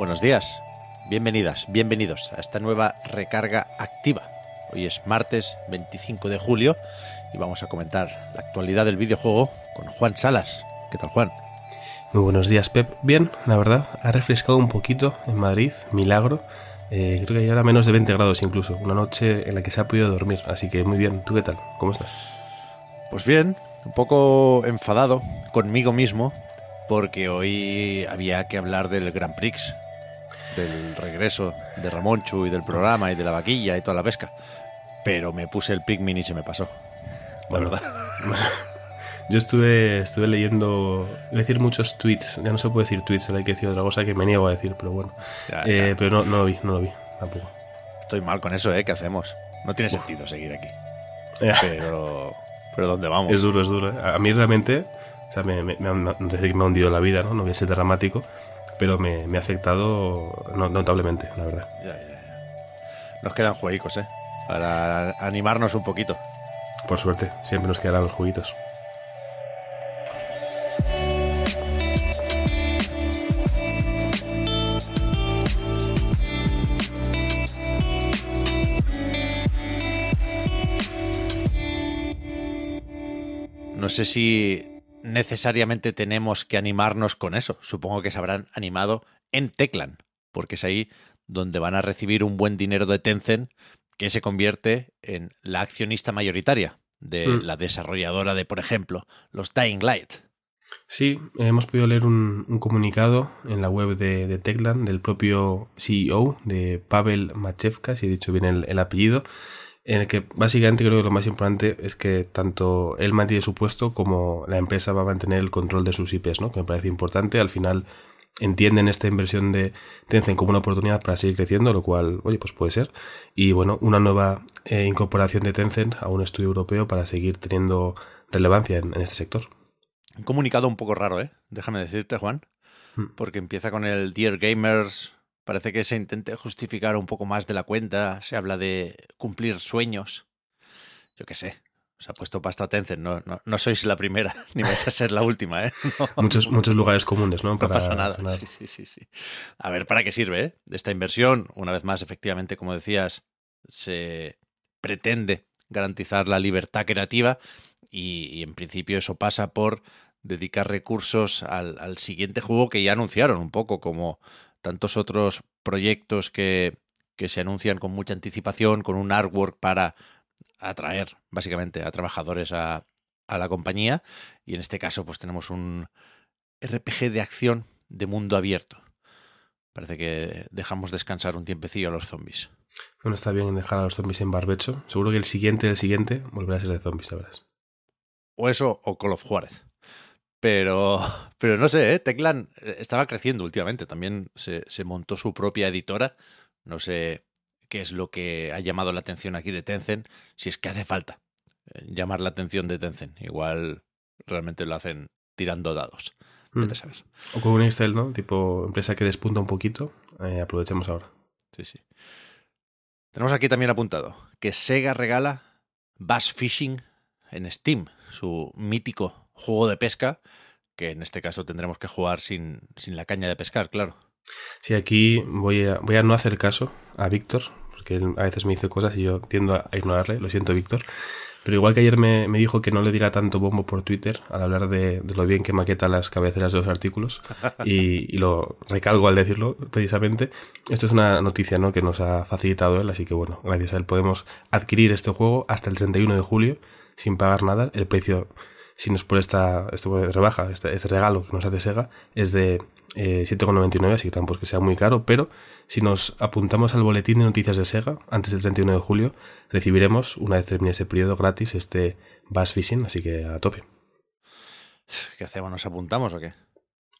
Buenos días, bienvenidas, bienvenidos a esta nueva recarga activa. Hoy es martes 25 de julio y vamos a comentar la actualidad del videojuego con Juan Salas. ¿Qué tal, Juan? Muy buenos días, Pep. Bien, la verdad, ha refrescado un poquito en Madrid, milagro. Eh, creo que hay ahora menos de 20 grados incluso, una noche en la que se ha podido dormir, así que muy bien. ¿Tú qué tal? ¿Cómo estás? Pues bien, un poco enfadado conmigo mismo porque hoy había que hablar del Grand Prix, del regreso de Ramonchu y del programa y de la vaquilla y toda la pesca. Pero me puse el Pikmin y se me pasó. La verdad. Yo estuve, estuve leyendo, decir muchos tweets, ya no se puede decir tweets, hay que decir otra cosa que me niego a decir, pero bueno. Ya, Eh, ya. pero no, no lo vi, no lo vi, tampoco. Estoy mal con eso, ¿eh? ¿Qué hacemos? No tiene sentido seguir aquí. Eh, Pero... ¿Pero dónde vamos? Es duro, es duro. ¿eh? A mí realmente, o sea, me, me, me decir que me ha hundido la vida, ¿no? No voy a ser dramático, pero me, me ha afectado no- notablemente, la verdad. Ya, ya, ya. Nos quedan jueguicos, ¿eh? Para animarnos un poquito. Por suerte, siempre nos quedarán los juguitos. No sé si necesariamente tenemos que animarnos con eso. Supongo que se habrán animado en Teclan, porque es ahí donde van a recibir un buen dinero de Tencent que se convierte en la accionista mayoritaria de Mm. la desarrolladora de, por ejemplo, los Dying Light. Sí, hemos podido leer un, un comunicado en la web de, de Teclan del propio CEO, de Pavel Machevka, si he dicho bien el, el apellido, en el que básicamente creo que lo más importante es que tanto él mantiene su puesto como la empresa va a mantener el control de sus IPs, ¿no? que me parece importante. Al final entienden esta inversión de Tencent como una oportunidad para seguir creciendo, lo cual, oye, pues puede ser. Y bueno, una nueva eh, incorporación de Tencent a un estudio europeo para seguir teniendo relevancia en- en este sector. Un comunicado un poco raro, ¿eh? Déjame decirte, Juan. Mm. Porque empieza con el Dear Gamers. Parece que se intente justificar un poco más de la cuenta. Se habla de cumplir sueños. Yo qué sé. Se ha puesto pasta Tencent. No, no, no sois la primera, ni vais a ser la última, ¿eh? No, muchos, muchos lugares comunes, ¿no? no Para pasa nada. Sí, sí, sí, sí. A ver, ¿para qué sirve, eh? Esta inversión, una vez más, efectivamente, como decías, se pretende garantizar la libertad creativa y, y en principio eso pasa por dedicar recursos al, al siguiente juego que ya anunciaron un poco, como tantos otros proyectos que, que se anuncian con mucha anticipación, con un artwork para atraer básicamente a trabajadores a, a la compañía. Y en este caso, pues tenemos un RPG de acción de mundo abierto. Parece que dejamos descansar un tiempecillo a los zombies. Bueno, está bien dejar a los zombies en barbecho. Seguro que el siguiente, el siguiente, volverá a ser de zombies, sabrás. O eso, o Call of Juárez. Pero, pero no sé, ¿eh? Teclan estaba creciendo últimamente. También se, se montó su propia editora. No sé qué es lo que ha llamado la atención aquí de Tencent. Si es que hace falta eh, llamar la atención de Tencent. Igual realmente lo hacen tirando dados. Mm. O con un Excel, ¿no? Tipo empresa que despunta un poquito. Eh, aprovechemos ahora. Sí, sí. Tenemos aquí también apuntado que Sega regala Bass Fishing en Steam, su mítico juego de pesca, que en este caso tendremos que jugar sin, sin la caña de pescar, claro. Sí, aquí voy a, voy a no hacer caso a Víctor, porque él a veces me dice cosas y yo tiendo a ignorarle. Lo siento, Víctor. Pero igual que ayer me, me dijo que no le diera tanto bombo por Twitter al hablar de, de lo bien que maqueta las cabeceras de los artículos, y, y lo recalgo al decirlo precisamente. Esto es una noticia ¿no? que nos ha facilitado él, así que bueno, gracias a él podemos adquirir este juego hasta el 31 de julio sin pagar nada. El precio, si nos por esta, esto de rebaja, este, este regalo que nos hace Sega, es de eh, 7,99, así que tampoco es que sea muy caro, pero si nos apuntamos al boletín de noticias de Sega antes del 31 de julio, recibiremos, una vez termine ese periodo gratis, este Bass Fishing, así que a tope. ¿Qué hacemos? ¿Nos apuntamos o qué?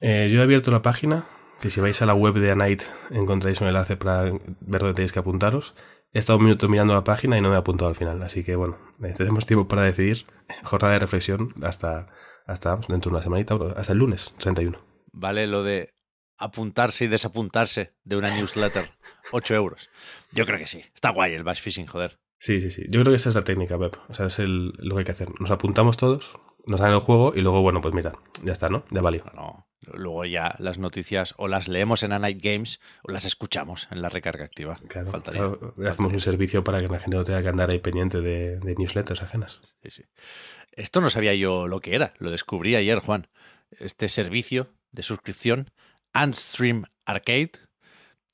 Eh, yo he abierto la página, que si vais a la web de Anite encontráis un enlace para ver dónde tenéis que apuntaros. He estado un minuto mirando la página y no me he apuntado al final, así que bueno, tenemos tiempo para decidir. Jornada de reflexión hasta, hasta dentro de una semanita, hasta el lunes 31. Vale, lo de apuntarse y desapuntarse de una newsletter. 8 euros. Yo creo que sí. Está guay el bash phishing, joder. Sí, sí, sí. Yo creo que esa es la técnica, Pep. O sea, es el, lo que hay que hacer. Nos apuntamos todos, nos dan el juego y luego, bueno, pues mira, ya está, ¿no? Ya valió. No, Luego ya las noticias o las leemos en A Night Games o las escuchamos en la recarga activa. Claro, hacemos un servicio para que la gente no tenga que andar ahí pendiente de, de newsletters ajenas. Sí, sí. Esto no sabía yo lo que era, lo descubrí ayer, Juan. Este servicio de suscripción, Unstream Arcade,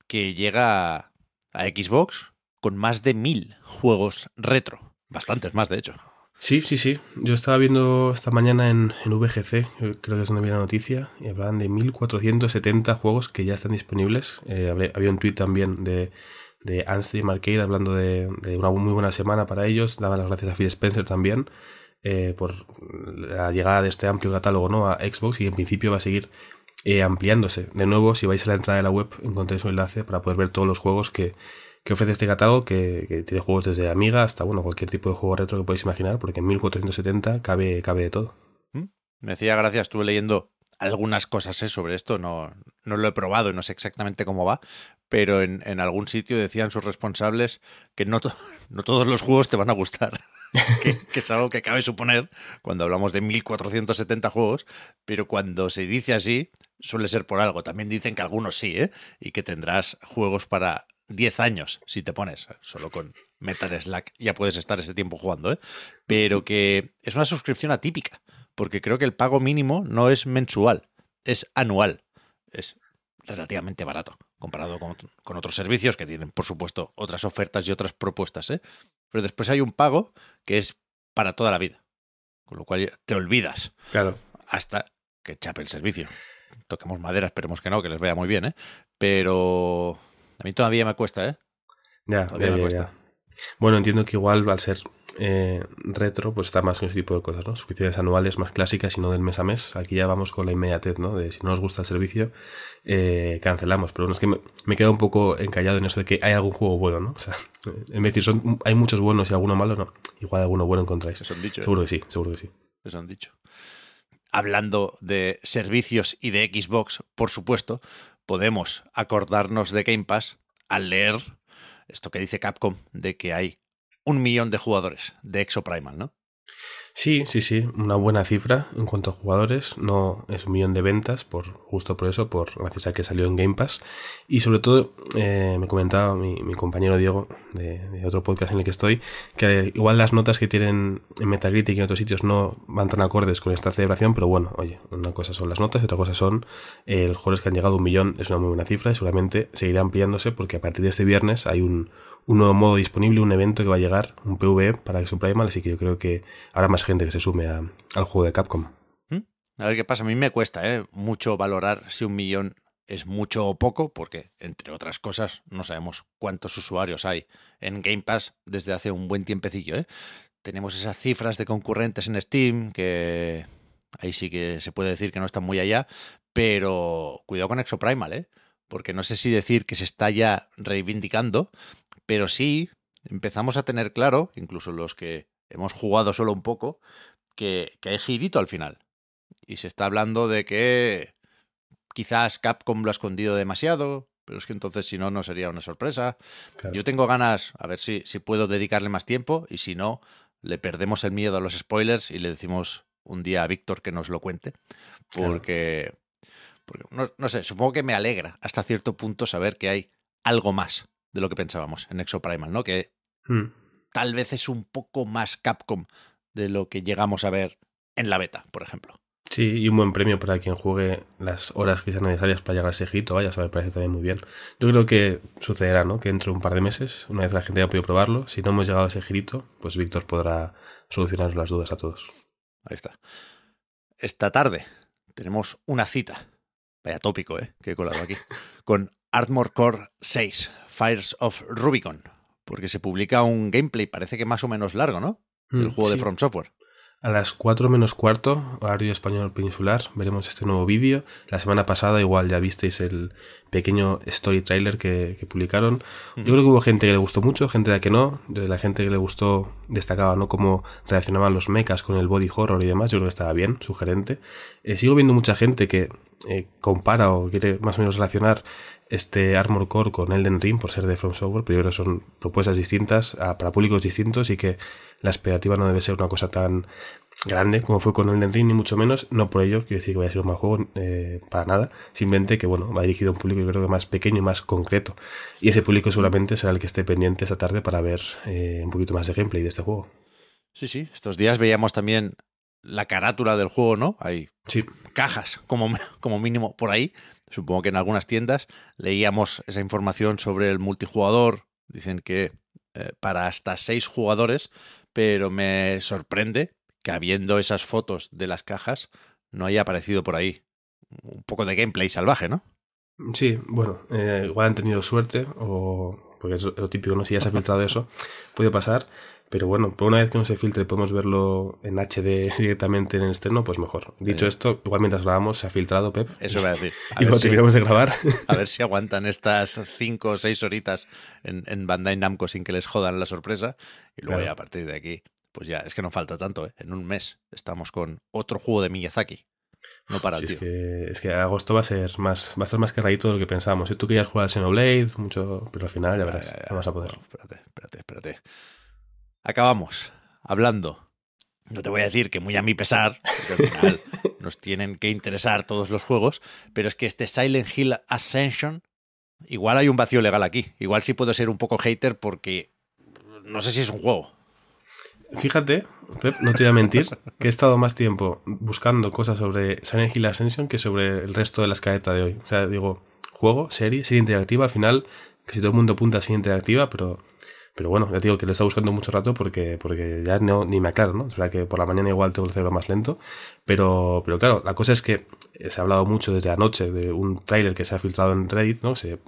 que llega a Xbox con más de mil juegos retro. Bastantes más, de hecho. Sí, sí, sí. Yo estaba viendo esta mañana en, VGC, creo que es donde vi la noticia, y hablaban de 1470 juegos que ya están disponibles. Eh, había un tweet también de, de Unstream Arcade hablando de, una muy buena semana para ellos. Daban las gracias a Phil Spencer también eh, por la llegada de este amplio catálogo ¿no? a Xbox y en principio va a seguir eh, ampliándose. De nuevo, si vais a la entrada de la web, encontréis un enlace para poder ver todos los juegos que, que ofrece este catálogo, que, tiene juegos desde Amiga hasta bueno cualquier tipo de juego retro que podéis imaginar, porque en 1470 cabe, cabe de todo. ¿Mm? Me decía gracias, estuve leyendo algunas cosas ¿eh? sobre esto, no, no lo he probado y no sé exactamente cómo va, pero en, en algún sitio decían sus responsables que no, no todos los juegos te van a gustar. que, es algo que cabe suponer cuando hablamos de 1470 juegos, pero cuando se dice así, suele ser por algo. También dicen que algunos sí, ¿eh? Y que tendrás juegos para 10 años si te pones. Solo con Metal Slack ya puedes estar ese tiempo jugando, ¿eh? Pero que es una suscripción atípica, porque creo que el pago mínimo no es mensual, es anual. Es relativamente barato comparado con, con, otros servicios que tienen, por supuesto, otras ofertas y otras propuestas. ¿eh? Pero después hay un pago que es para toda la vida, con lo cual te olvidas. Claro. Hasta que chape el servicio. Toquemos madera, esperemos que no, que les vea muy bien, ¿eh? Pero mí todavía me cuesta, ¿eh? Ya, todavía me cuesta. Bueno, entiendo que igual al ser eh, retro, pues está más con ese tipo de cosas, ¿no? Suscripciones anuales más clásicas y no del mes a mes. Aquí ya vamos con la inmediatez, ¿no? De si no nos gusta el servicio, eh, cancelamos. Pero no es que me, me quedo un poco encallado en eso de que hay algún juego bueno, ¿no? O sea, en vez de decir, son, hay muchos buenos y alguno malo, no. Igual alguno bueno encontráis. Eso han dicho. Seguro que sí, seguro que sí. Eso han dicho. Hablando de servicios y de Xbox, por supuesto, podemos acordarnos de Game Pass al leer esto que dice Capcom de que hay un millón de jugadores de Exoprimal, ¿no? Sí, sí, sí, una buena cifra en cuanto a jugadores, no es un millón de ventas, por justo por eso, por gracias a que salió en Game Pass. Y sobre todo, eh, me comentaba mi, compañero Diego, de, otro podcast en el que estoy, que igual las notas que tienen en Metacritic y en otros sitios no van tan acordes con esta celebración, pero bueno, oye, una cosa son las notas y otra cosa son eh, los jugadores que han llegado a un millón, es una muy buena cifra y seguramente seguirá ampliándose porque a partir de este viernes hay un, un nuevo modo disponible, un evento que va a llegar, un PvE para Exoprimal, así que yo creo que habrá más gente que se sume al juego de Capcom. ¿Mm? A ver qué pasa, a mí me cuesta ¿eh? mucho valorar si un millón es mucho o poco, porque entre otras cosas no sabemos cuántos usuarios hay en Game Pass desde hace un buen tiempecillo. ¿eh? Tenemos esas cifras de concurrentes en Steam, que ahí sí que se puede decir que no están muy allá, pero cuidado con Exoprimal, ¿eh? porque no sé si decir que se está ya reivindicando, pero sí empezamos a tener claro, incluso los que hemos jugado solo un poco, que, hay girito al final. Y se está hablando de que quizás Capcom lo ha escondido demasiado, pero es que entonces si no, no sería una sorpresa. Yo tengo ganas, a ver si, si puedo dedicarle más tiempo y si no, le perdemos el miedo a los spoilers y le decimos un día a Víctor que nos lo cuente. Porque, no, no, sé, supongo que me alegra hasta cierto punto saber que hay algo más de lo que pensábamos en Exoprimal, ¿no? Que hmm. tal vez es un poco más Capcom de lo que llegamos a ver en la beta, por ejemplo. Sí, y un buen premio para quien juegue las horas que sean necesarias para llegar a ese hito, vaya, eso me parece también muy bien. Yo creo que sucederá, ¿no? Que dentro de un par de meses, una vez la gente haya podido probarlo, si no hemos llegado a ese girito, pues Víctor podrá solucionar las dudas a todos. Ahí está. Esta tarde tenemos una cita, vaya tópico, ¿eh? Que he colado aquí, con Artmore Core 6, Fires of Rubicon, porque se publica un gameplay, parece que más o menos largo, ¿no? Del mm, juego de From Software. A las 4 menos cuarto, horario español peninsular, veremos este nuevo vídeo. La semana pasada igual ya visteis el pequeño story trailer que, publicaron. Yo creo que hubo gente que le gustó mucho, gente a la que no. De la gente que le gustó destacaba no cómo reaccionaban los mechas con el body horror y demás. Yo creo que estaba bien, sugerente. Eh, sigo viendo mucha gente que eh, compara o quiere más o menos relacionar este Armor Core con Elden Ring por ser de From Software, que son propuestas distintas para públicos distintos y que la expectativa no debe ser una cosa tan grande como fue con Elden Ring, ni mucho menos. No por ello quiero decir que vaya a ser un mal juego, eh, para nada. Simplemente que, bueno, va dirigido a un público yo creo que más pequeño y más concreto. Y ese público seguramente será el que esté pendiente esta tarde para ver eh, un poquito más de gameplay de este juego. Sí, sí. Estos días veíamos también la carátula del juego, ¿no? Hay sí. cajas, como, como mínimo, por ahí. Supongo que en algunas tiendas leíamos esa información sobre el multijugador. Dicen que eh, para hasta seis jugadores pero me sorprende que habiendo esas fotos de las cajas no haya aparecido por ahí un poco de gameplay salvaje, ¿no? Sí, bueno, eh, igual han tenido suerte o porque es lo típico, ¿no? Si ya se ha filtrado eso, puede pasar. Pero bueno, por una vez que no se filtre podemos verlo en HD directamente en el externo, pues mejor. Dicho eh. esto, igual mientras grabamos se ha filtrado, Pep. Eso voy a decir. y cuando terminamos de grabar. A ver si aguantan estas cinco o seis horitas en, en Bandai Namco sin que les jodan la sorpresa. Y luego ya a partir de aquí, pues ya, es que no falta tanto, ¿eh? En un mes estamos con otro juego de Miyazaki. No para el Es que, es que agosto va a ser más, va a estar más cargadito de lo que pensamos. Si tú querías jugar a Xenoblade, mucho, pero al final ya verás, no vas a poder. espérate, espérate, espérate. Acabamos hablando. No te voy a decir que muy a mi pesar, porque al final nos tienen que interesar todos los juegos, pero es que este Silent Hill Ascension, igual hay un vacío legal aquí. Igual sí puedo ser un poco hater porque no sé si es un juego. Fíjate, no te voy a mentir, que he estado más tiempo buscando cosas sobre Silent Hill Ascension que sobre el resto de la escaleta de hoy. O sea, digo, juego, serie, serie interactiva, al final, que si todo el mundo apunta a serie interactiva, pero, pero bueno, ya digo que lo está buscando mucho rato porque, porque ya no, ni me aclaro, ¿no? Es verdad que por la mañana igual tengo el cerebro más lento, pero, pero claro, la cosa es que se ha hablado mucho desde anoche de un tráiler que se ha filtrado en Reddit, ¿no? Se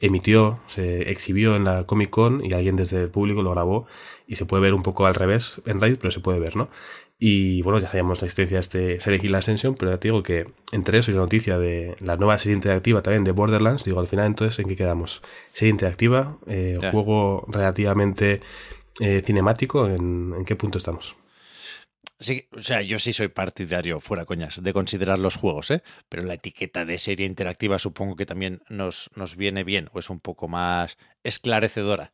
emitió, se exhibió en la Comic Con y alguien desde el público lo grabó y se puede ver un poco al revés en Reddit, pero se puede ver, ¿no? Y bueno, ya sabíamos la existencia de este Silent Hill Ascension, pero ya te digo que entre eso y la noticia de la nueva serie interactiva también de Borderlands, digo, al final entonces, ¿en qué quedamos? Serie interactiva, eh, juego relativamente eh, cinemático, ¿en, ¿en qué punto estamos? Sí, o sea, yo sí soy partidario, fuera coñas, de considerar los juegos, ¿eh? Pero la etiqueta de serie interactiva supongo que también nos, nos viene bien, o es un poco más esclarecedora.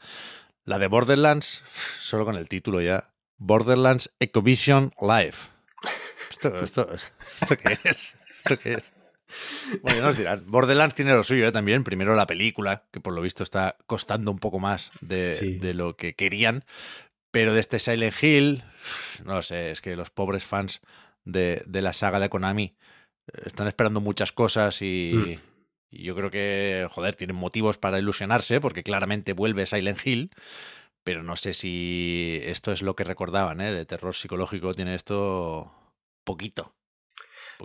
La de Borderlands, solo con el título ya. Borderlands Ecovision Live. ¿Esto, esto, esto qué es? ¿Esto qué es? Bueno, nos dirán. Borderlands tiene lo suyo ¿eh? también. Primero la película, que por lo visto está costando un poco más de, de, lo que querían. Pero de este Silent Hill, no sé, es que los pobres fans de, de la saga de Konami eh, están esperando muchas cosas y, mm. y, yo creo que, joder, tienen motivos para ilusionarse porque claramente vuelve Silent Hill, pero no sé si esto es lo que recordaban, ¿eh? De terror psicológico tiene esto poquito.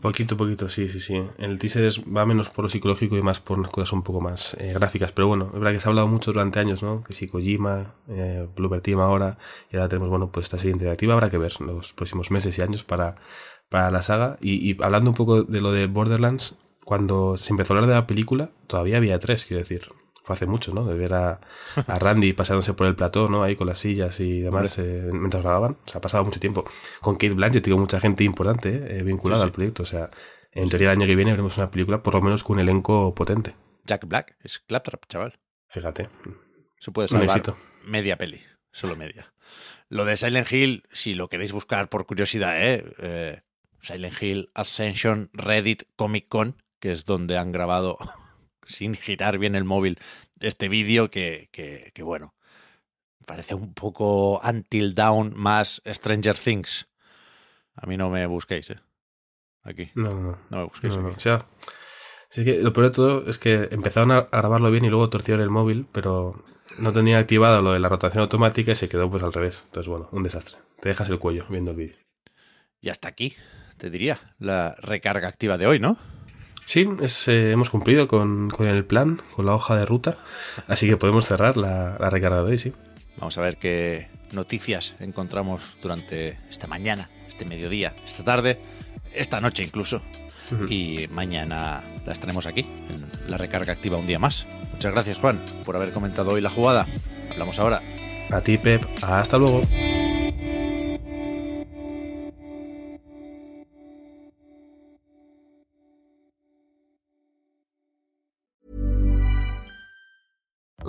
Poquito, poquito, sí, sí, sí. El teaser va menos por lo psicológico y más por unas cosas un poco más eh, gráficas. Pero bueno, es verdad que se ha hablado mucho durante años, ¿no? Que si Kojima, eh, Bloober Team ahora, y ahora tenemos, bueno, pues esta serie interactiva. Habrá que ver los próximos meses y años para, para la saga. Y, y hablando un poco de lo de Borderlands, cuando se empezó a hablar de la película, todavía había tres, quiero decir fue hace mucho, ¿no? De ver a, a Randy pasándose por el plató, ¿no? Ahí con las sillas y demás eh, mientras grababan. O sea, ha pasado mucho tiempo. Con Kate Blanchett, tengo mucha gente importante eh, vinculada al proyecto. O sea, en teoría el año que viene veremos una película por lo menos con un elenco potente. Jack Black es Claptrap, chaval. Fíjate. Se puede salvar media peli, solo media. Lo de Silent Hill, si lo queréis buscar por curiosidad, ¿eh? eh Silent Hill Ascension Reddit Comic Con, que es donde han grabado sin girar bien el móvil este vídeo que, que, bueno, parece un poco Until Down más Stranger Things. A mí no me busquéis, ¿eh? Aquí. No, no. No me busquéis. O sea, que lo peor de todo es que empezaron a grabarlo bien y luego torcieron el móvil, pero no tenía activado lo de la rotación automática y se quedó pues al revés. Entonces, bueno, un desastre. Te dejas el cuello viendo el vídeo. Y hasta aquí, te diría, la recarga activa de hoy, ¿no? Sí, eh, hemos cumplido con, el plan, con la hoja de ruta, así que podemos cerrar la, la recarga de hoy, sí. Vamos a ver qué noticias encontramos durante esta mañana, este mediodía, esta tarde, esta noche incluso. Y mañana las tenemos aquí, en la recarga activa un día más. Muchas gracias, Juan, por haber comentado hoy la jugada. Hablamos ahora. A ti, Pep. Hasta luego.